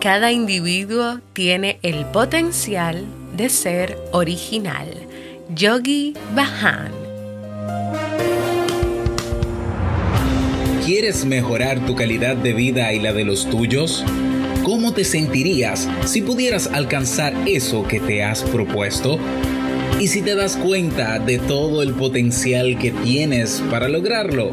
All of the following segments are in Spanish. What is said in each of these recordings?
Cada individuo tiene el potencial de ser original. Yogi Bahan. ¿Quieres mejorar tu calidad de vida y la de los tuyos? ¿Cómo te sentirías si pudieras alcanzar eso que te has propuesto? ¿Y si te das cuenta de todo el potencial que tienes para lograrlo?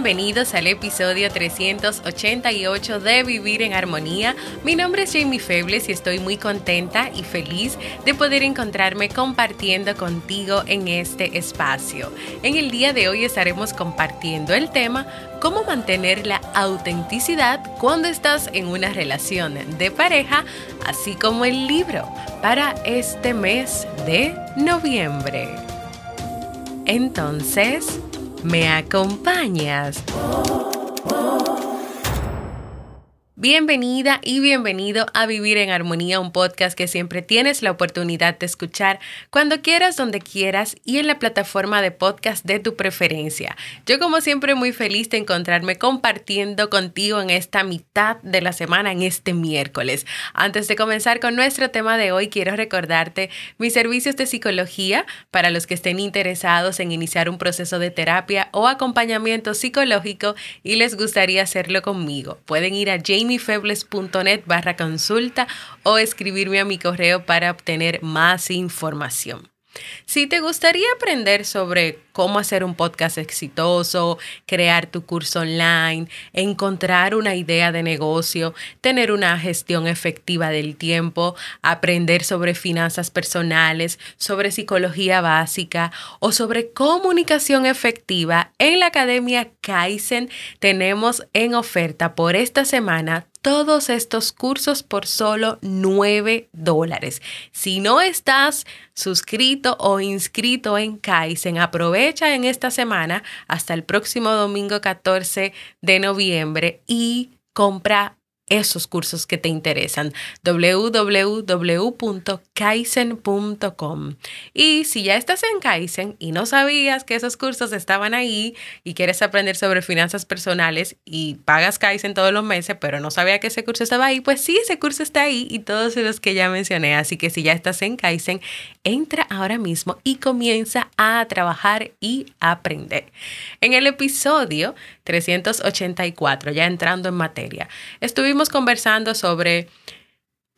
Bienvenidos al episodio 388 de Vivir en Armonía. Mi nombre es Jamie Febles y estoy muy contenta y feliz de poder encontrarme compartiendo contigo en este espacio. En el día de hoy estaremos compartiendo el tema cómo mantener la autenticidad cuando estás en una relación de pareja, así como el libro para este mes de noviembre. Entonces, ¿Me acompañas? Bienvenida y bienvenido a Vivir en Armonía, un podcast que siempre tienes la oportunidad de escuchar cuando quieras, donde quieras y en la plataforma de podcast de tu preferencia. Yo como siempre muy feliz de encontrarme compartiendo contigo en esta mitad de la semana, en este miércoles. Antes de comenzar con nuestro tema de hoy, quiero recordarte mis servicios de psicología para los que estén interesados en iniciar un proceso de terapia o acompañamiento psicológico y les gustaría hacerlo conmigo. Pueden ir a Jane jamifebles.net barra consulta o escribirme a mi correo para obtener más información. Si te gustaría aprender sobre cómo hacer un podcast exitoso, crear tu curso online, encontrar una idea de negocio, tener una gestión efectiva del tiempo, aprender sobre finanzas personales, sobre psicología básica o sobre comunicación efectiva, en la Academia Kaizen tenemos en oferta por esta semana todos estos cursos por solo 9 dólares. Si no estás suscrito o inscrito en Kaizen, aprovecha en esta semana hasta el próximo domingo 14 de noviembre y compra esos cursos que te interesan. www.kaizen.com. Y si ya estás en Kaizen y no sabías que esos cursos estaban ahí y quieres aprender sobre finanzas personales y pagas Kaizen todos los meses, pero no sabía que ese curso estaba ahí, pues sí, ese curso está ahí y todos los que ya mencioné. Así que si ya estás en Kaizen, entra ahora mismo y comienza a trabajar y aprender. En el episodio 384, ya entrando en materia, estuvimos conversando sobre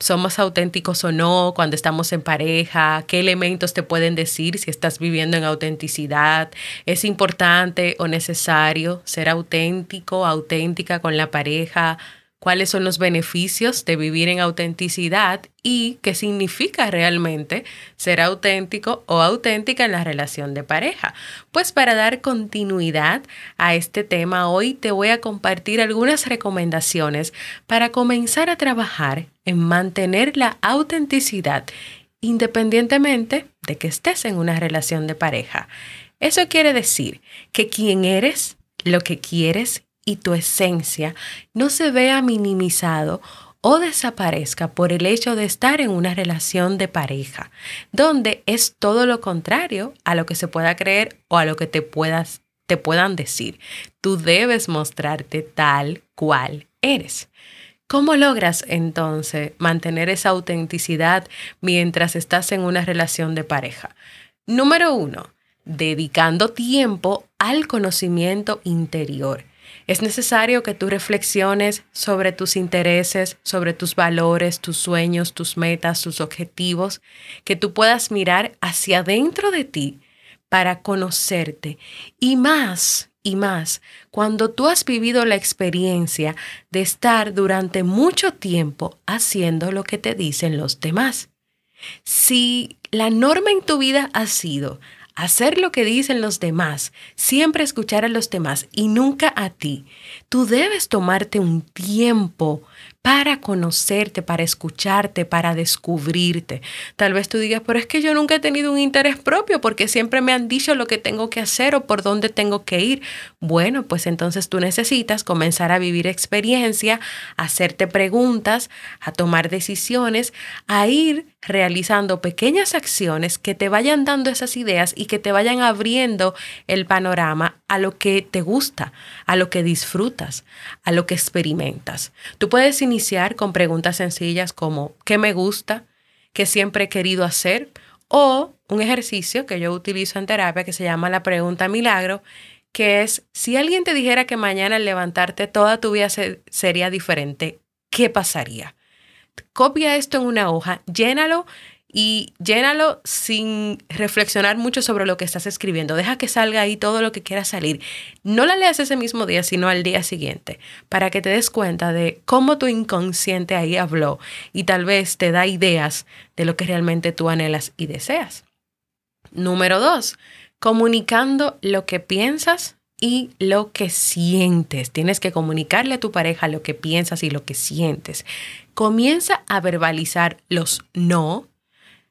somos auténticos o no cuando estamos en pareja, qué elementos te pueden decir si estás viviendo en autenticidad, es importante o necesario ser auténtico, auténtica con la pareja, cuáles son los beneficios de vivir en autenticidad y qué significa realmente ser auténtico o auténtica en la relación de pareja. Pues para dar continuidad a este tema, hoy te voy a compartir algunas recomendaciones para comenzar a trabajar en mantener la autenticidad independientemente de que estés en una relación de pareja. Eso quiere decir que quien eres, lo que quieres y tu esencia no se vea minimizado o desaparezca por el hecho de estar en una relación de pareja, donde es todo lo contrario a lo que se pueda creer o a lo que te puedas te puedan decir. Tú debes mostrarte tal cual eres. ¿Cómo logras entonces mantener esa autenticidad mientras estás en una relación de pareja? Número uno, dedicando tiempo al conocimiento interior Es necesario que tú reflexiones sobre tus intereses, sobre tus valores, tus sueños, tus metas, tus objetivos, que tú puedas mirar hacia adentro de ti para conocerte y más y más cuando tú has vivido la experiencia de estar durante mucho tiempo haciendo lo que te dicen los demás. Si la norma en tu vida ha sido hacer lo que dicen los demás, siempre escuchar a los demás y nunca a ti. Tú debes tomarte un tiempo para conocerte, para escucharte, para descubrirte. Tal vez tú digas, pero es que yo nunca he tenido un interés propio porque siempre me han dicho lo que tengo que hacer o por dónde tengo que ir. Bueno, pues entonces tú necesitas comenzar a vivir experiencia, a hacerte preguntas, a tomar decisiones, a ir realizando pequeñas acciones que te vayan dando esas ideas y que te vayan abriendo el panorama a lo que te gusta, a lo que disfrutas, a lo que experimentas. Tú puedes iniciar con preguntas sencillas como ¿qué me gusta? ¿Qué siempre he querido hacer? O un ejercicio que yo utilizo en terapia que se llama la pregunta milagro, que es si alguien te dijera que mañana al levantarte toda tu vida sería diferente, ¿qué pasaría? Copia esto en una hoja, llénalo y llénalo sin reflexionar mucho sobre lo que estás escribiendo. Deja que salga ahí todo lo que quiera salir. No la leas ese mismo día, sino al día siguiente, para que te des cuenta de cómo tu inconsciente ahí habló y tal vez te da ideas de lo que realmente tú anhelas y deseas. Número dos, comunicando lo que piensas y lo que sientes. Tienes que comunicarle a tu pareja lo que piensas y lo que sientes. Comienza a verbalizar los no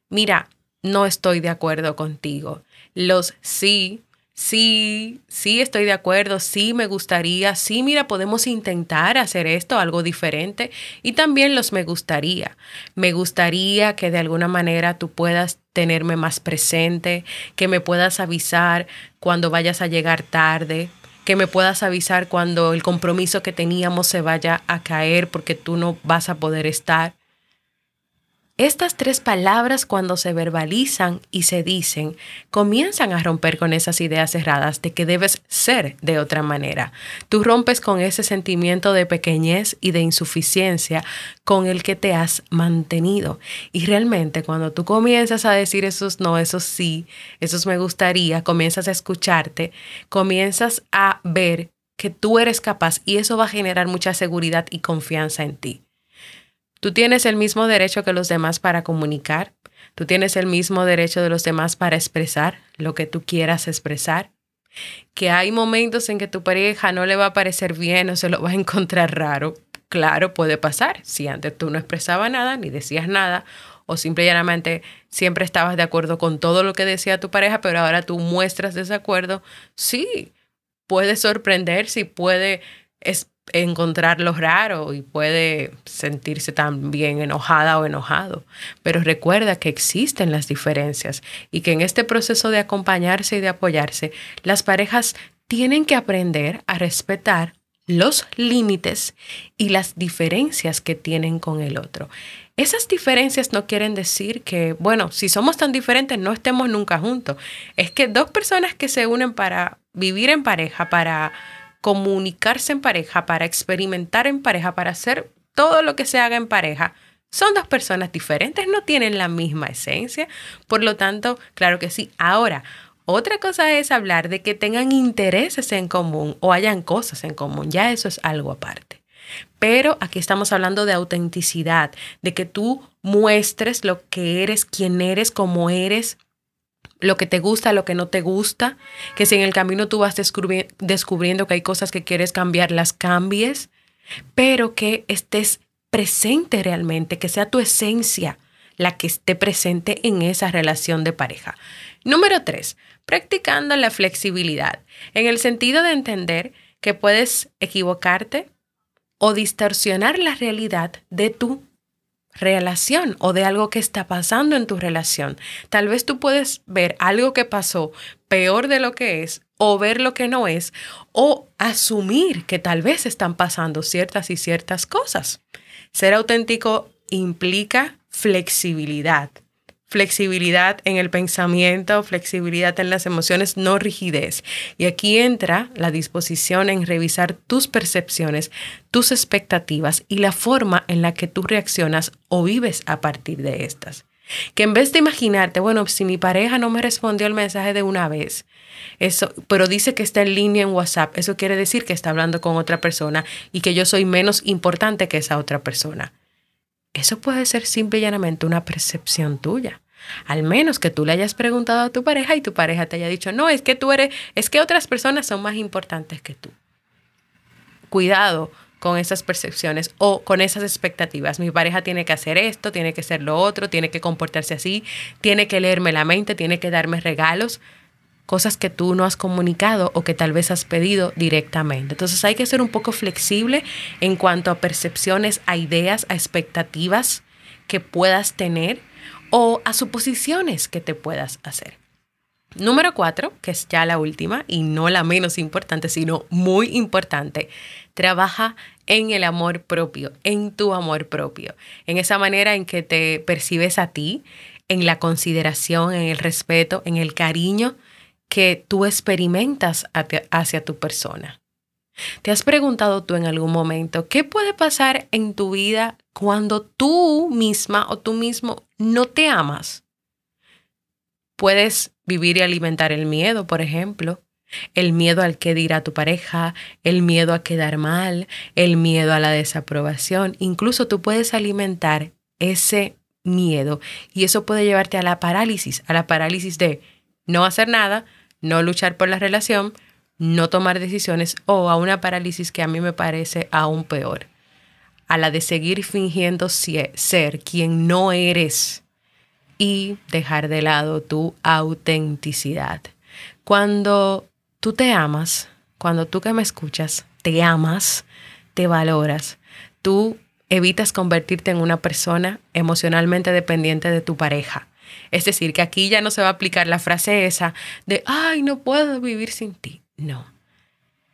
mira, no estoy de acuerdo contigo. Los sí, sí, sí estoy de acuerdo, sí me gustaría, sí, mira, podemos intentar hacer esto, algo diferente. Y también los me gustaría. Me gustaría que de alguna manera tú puedas tenerme más presente, que me puedas avisar cuando vayas a llegar tarde, que me puedas avisar cuando el compromiso que teníamos se vaya a caer porque tú no vas a poder estar. Estas tres palabras cuando se verbalizan y se dicen, comienzan a romper con esas ideas cerradas de que debes ser de otra manera. Tú rompes con ese sentimiento de pequeñez y de insuficiencia con el que te has mantenido. Y realmente cuando tú comienzas a decir esos no, esos sí, esos me gustaría, comienzas a escucharte, comienzas a ver que tú eres capaz y eso va a generar mucha seguridad y confianza en ti. Tú tienes el mismo derecho que los demás para comunicar. Tú tienes el mismo derecho de los demás para expresar lo que tú quieras expresar. Que hay momentos en que tu pareja no le va a parecer bien o se lo va a encontrar raro. Claro, puede pasar. Si antes tú no expresabas nada ni decías nada o simplemente siempre estabas de acuerdo con todo lo que decía tu pareja, pero ahora tú muestras desacuerdo, sí, puede sorprender, sí puede encontrarlo raro y puede sentirse también enojada o enojado. Pero recuerda que existen las diferencias y que en este proceso de acompañarse y de apoyarse, las parejas tienen que aprender a respetar los límites y las diferencias que tienen con el otro. Esas diferencias no quieren decir que, bueno, si somos tan diferentes no estemos nunca juntos. Es que dos personas que se unen para vivir en pareja, para comunicarse en pareja, para experimentar en pareja, para hacer todo lo que se haga en pareja, son dos personas diferentes, no tienen la misma esencia. Por lo tanto, claro que sí. Ahora, otra cosa es hablar de que tengan intereses en común o hayan cosas en común. Ya eso es algo aparte. Pero aquí estamos hablando de autenticidad, de que tú muestres lo que eres, quién eres, cómo eres, lo que te gusta, lo que no te gusta, que si en el camino tú vas descubriendo que hay cosas que quieres cambiar, las cambies, pero que estés presente realmente, que sea tu esencia la que esté presente en esa relación de pareja. Número tres, practicando la flexibilidad, en el sentido de entender que puedes equivocarte o distorsionar la realidad de tu relación o de algo que está pasando en tu relación. Tal vez tú puedes ver algo que pasó peor de lo que es o ver lo que no es o asumir que tal vez están pasando ciertas y ciertas cosas. Ser auténtico implica flexibilidad. Flexibilidad en el pensamiento, flexibilidad en las emociones, no rigidez. Y aquí entra la disposición en revisar tus percepciones, tus expectativas y la forma en la que tú reaccionas o vives a partir de estas. Que en vez de imaginarte, bueno, si mi pareja no me respondió el mensaje de una vez, eso, pero dice que está en línea en WhatsApp, eso quiere decir que está hablando con otra persona y que yo soy menos importante que esa otra persona. Eso puede ser simple y llanamente una percepción tuya. Al menos que tú le hayas preguntado a tu pareja y tu pareja te haya dicho, no, es que tú eres, es que otras personas son más importantes que tú. Cuidado con esas percepciones o con esas expectativas. Mi pareja tiene que hacer esto, tiene que hacer lo otro, tiene que comportarse así, tiene que leerme la mente, tiene que darme regalos cosas que tú no has comunicado o que tal vez has pedido directamente. Entonces hay que ser un poco flexible en cuanto a percepciones, a ideas, a expectativas que puedas tener o a suposiciones que te puedas hacer. Número cuatro, que es ya la última y no la menos importante, sino muy importante, trabaja en el amor propio, en tu amor propio, en esa manera en que te percibes a ti, en la consideración, en el respeto, en el cariño que tú experimentas hacia tu persona. ¿Te has preguntado tú en algún momento qué puede pasar en tu vida cuando tú misma o tú mismo no te amas? Puedes vivir y alimentar el miedo, por ejemplo, el miedo al que dirá tu pareja, el miedo a quedar mal, el miedo a la desaprobación. Incluso tú puedes alimentar ese miedo y eso puede llevarte a la parálisis, a la parálisis de no hacer nada, no luchar por la relación, no tomar decisiones o a una parálisis que a mí me parece aún peor, a la de seguir fingiendo ser quien no eres y dejar de lado tu autenticidad. Cuando tú te amas, cuando tú que me escuchas, te amas, te valoras, tú evitas convertirte en una persona emocionalmente dependiente de tu pareja es decir, que aquí ya no se va a aplicar la frase esa de, ay, no puedo vivir sin ti. No.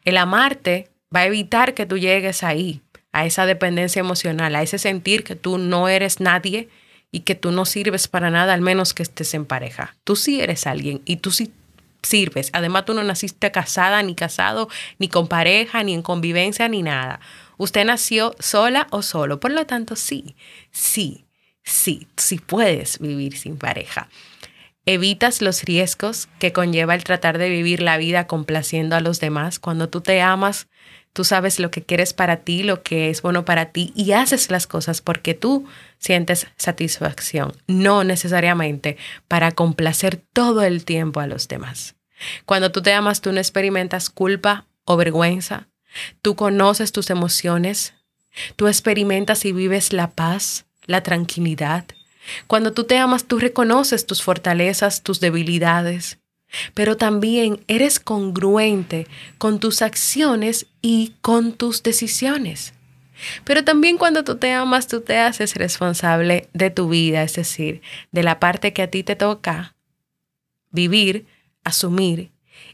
El amarte va a evitar que tú llegues ahí, a esa dependencia emocional, a ese sentir que tú no eres nadie y que tú no sirves para nada, al menos que estés en pareja. Tú sí eres alguien y tú sí sirves. Además, tú no naciste casada, ni casado, ni con pareja, ni en convivencia, ni nada. Usted nació sola o solo. Por lo tanto, sí, sí, sí, sí puedes vivir sin pareja. Evitas los riesgos que conlleva el tratar de vivir la vida complaciendo a los demás. Cuando tú te amas, tú sabes lo que quieres para ti, lo que es bueno para ti y haces las cosas porque tú sientes satisfacción, no necesariamente para complacer todo el tiempo a los demás. Cuando tú te amas, tú no experimentas culpa o vergüenza. Tú conoces tus emociones. Tú experimentas y vives la paz, la tranquilidad. Cuando tú te amas, tú reconoces tus fortalezas, tus debilidades, pero también eres congruente con tus acciones y con tus decisiones. Pero también cuando tú te amas, tú te haces responsable de tu vida, es decir, de la parte que a ti te toca vivir, asumir,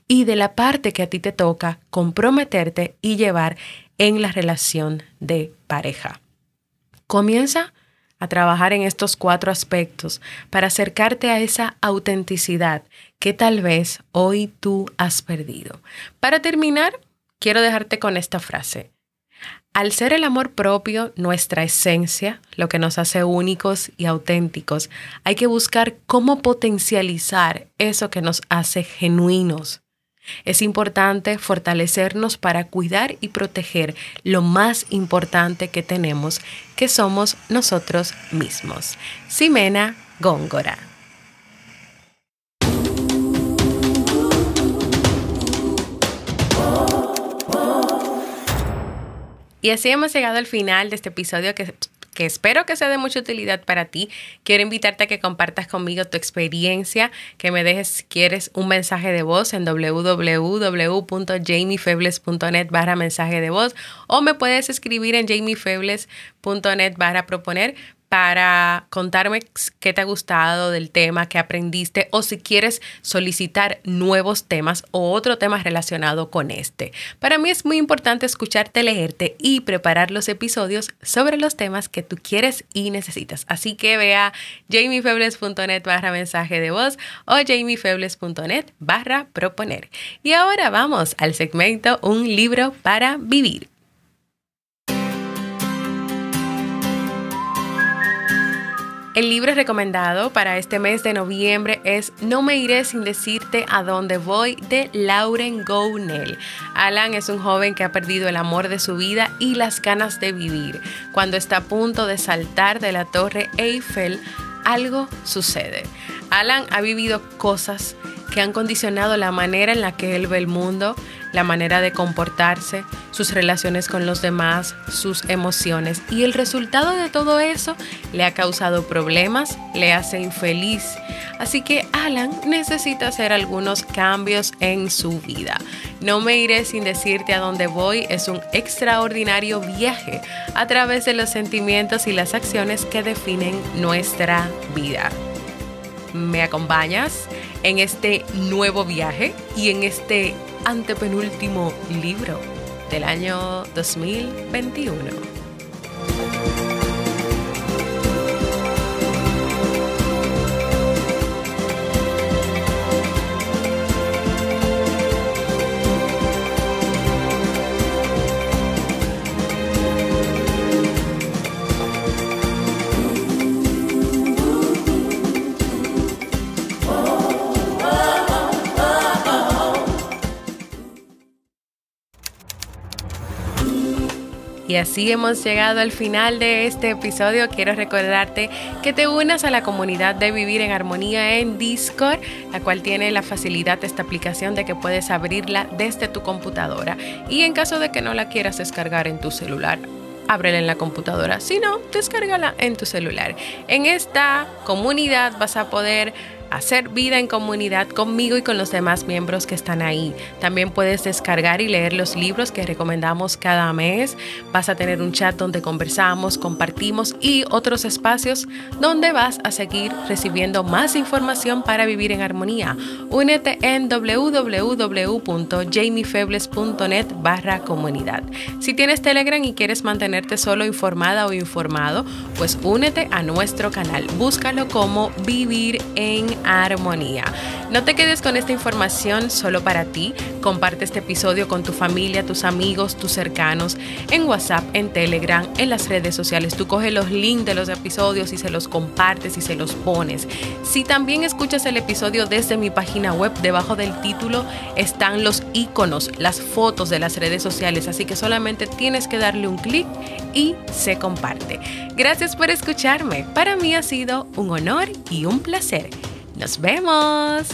y de la parte que a ti te toca comprometerte y llevar en la relación de pareja. Comienza a trabajar en estos cuatro aspectos para acercarte a esa autenticidad que tal vez hoy tú has perdido. Para terminar, quiero dejarte con esta frase. Al ser el amor propio nuestra esencia, lo que nos hace únicos y auténticos, hay que buscar cómo potencializar eso que nos hace genuinos, es importante fortalecernos para cuidar y proteger lo más importante que tenemos, que somos nosotros mismos. Simena Góngora. Y así hemos llegado al final de este episodio que que espero que sea de mucha utilidad para ti. Quiero invitarte a que compartas conmigo tu experiencia, que me dejes si quieres un mensaje de voz en www.jamiefebles.net barra mensaje de voz o me puedes escribir en jamiefebles.net barra proponer para contarme qué te ha gustado del tema, qué aprendiste o si quieres solicitar nuevos temas o otro tema relacionado con este. Para mí es muy importante escucharte, leerte y preparar los episodios sobre los temas que tú quieres y necesitas. Así que vea jamiefebles.net barra mensaje de voz o jamiefebles.net barra proponer. Y ahora vamos al segmento Un libro para vivir. El libro recomendado para este mes de noviembre es No me iré sin decirte a dónde voy de Lauren Gounel. Alan es un joven que ha perdido el amor de su vida y las ganas de vivir. Cuando está a punto de saltar de la torre Eiffel, algo sucede. Alan ha vivido cosas que han condicionado la manera en la que él ve el mundo, la manera de comportarse, sus relaciones con los demás, sus emociones. Y el resultado de todo eso le ha causado problemas, le hace infeliz. Así que Alan necesita hacer algunos cambios en su vida. No me iré sin decirte a dónde voy es un extraordinario viaje a través de los sentimientos y las acciones que definen nuestra vida. ¿Me acompañas en este nuevo viaje y en este antepenúltimo libro del año 2021. Y así hemos llegado al final de este episodio. Quiero recordarte que te unas a la comunidad de Vivir en Armonía en Discord, la cual tiene la facilidad de esta aplicación de que puedes abrirla desde tu computadora. Y en caso de que no la quieras descargar en tu celular, ábrela en la computadora. Si no, descárgala en tu celular. En esta comunidad vas a poder hacer vida en comunidad conmigo y con los demás miembros que están ahí. También puedes descargar y leer los libros que recomendamos cada mes. Vas a tener un chat donde conversamos, compartimos y otros espacios donde vas a seguir recibiendo más información para vivir en armonía. Únete en www.jamiefebles.net barra comunidad. Si tienes Telegram y quieres mantenerte solo informada o informado, pues únete a nuestro canal. Búscalo como Vivir en armonía. No te quedes con esta información solo para ti. Comparte este episodio con tu familia, tus amigos, tus cercanos, en WhatsApp, en Telegram, en las redes sociales. Tú coges los links de los episodios y se los compartes y se los pones. Si también escuchas el episodio desde mi página web, debajo del título están los iconos, las fotos de las redes sociales. Así que solamente tienes que darle un clic y se comparte. Gracias por escucharme. Para mí ha sido un honor y un placer. Nos vemos.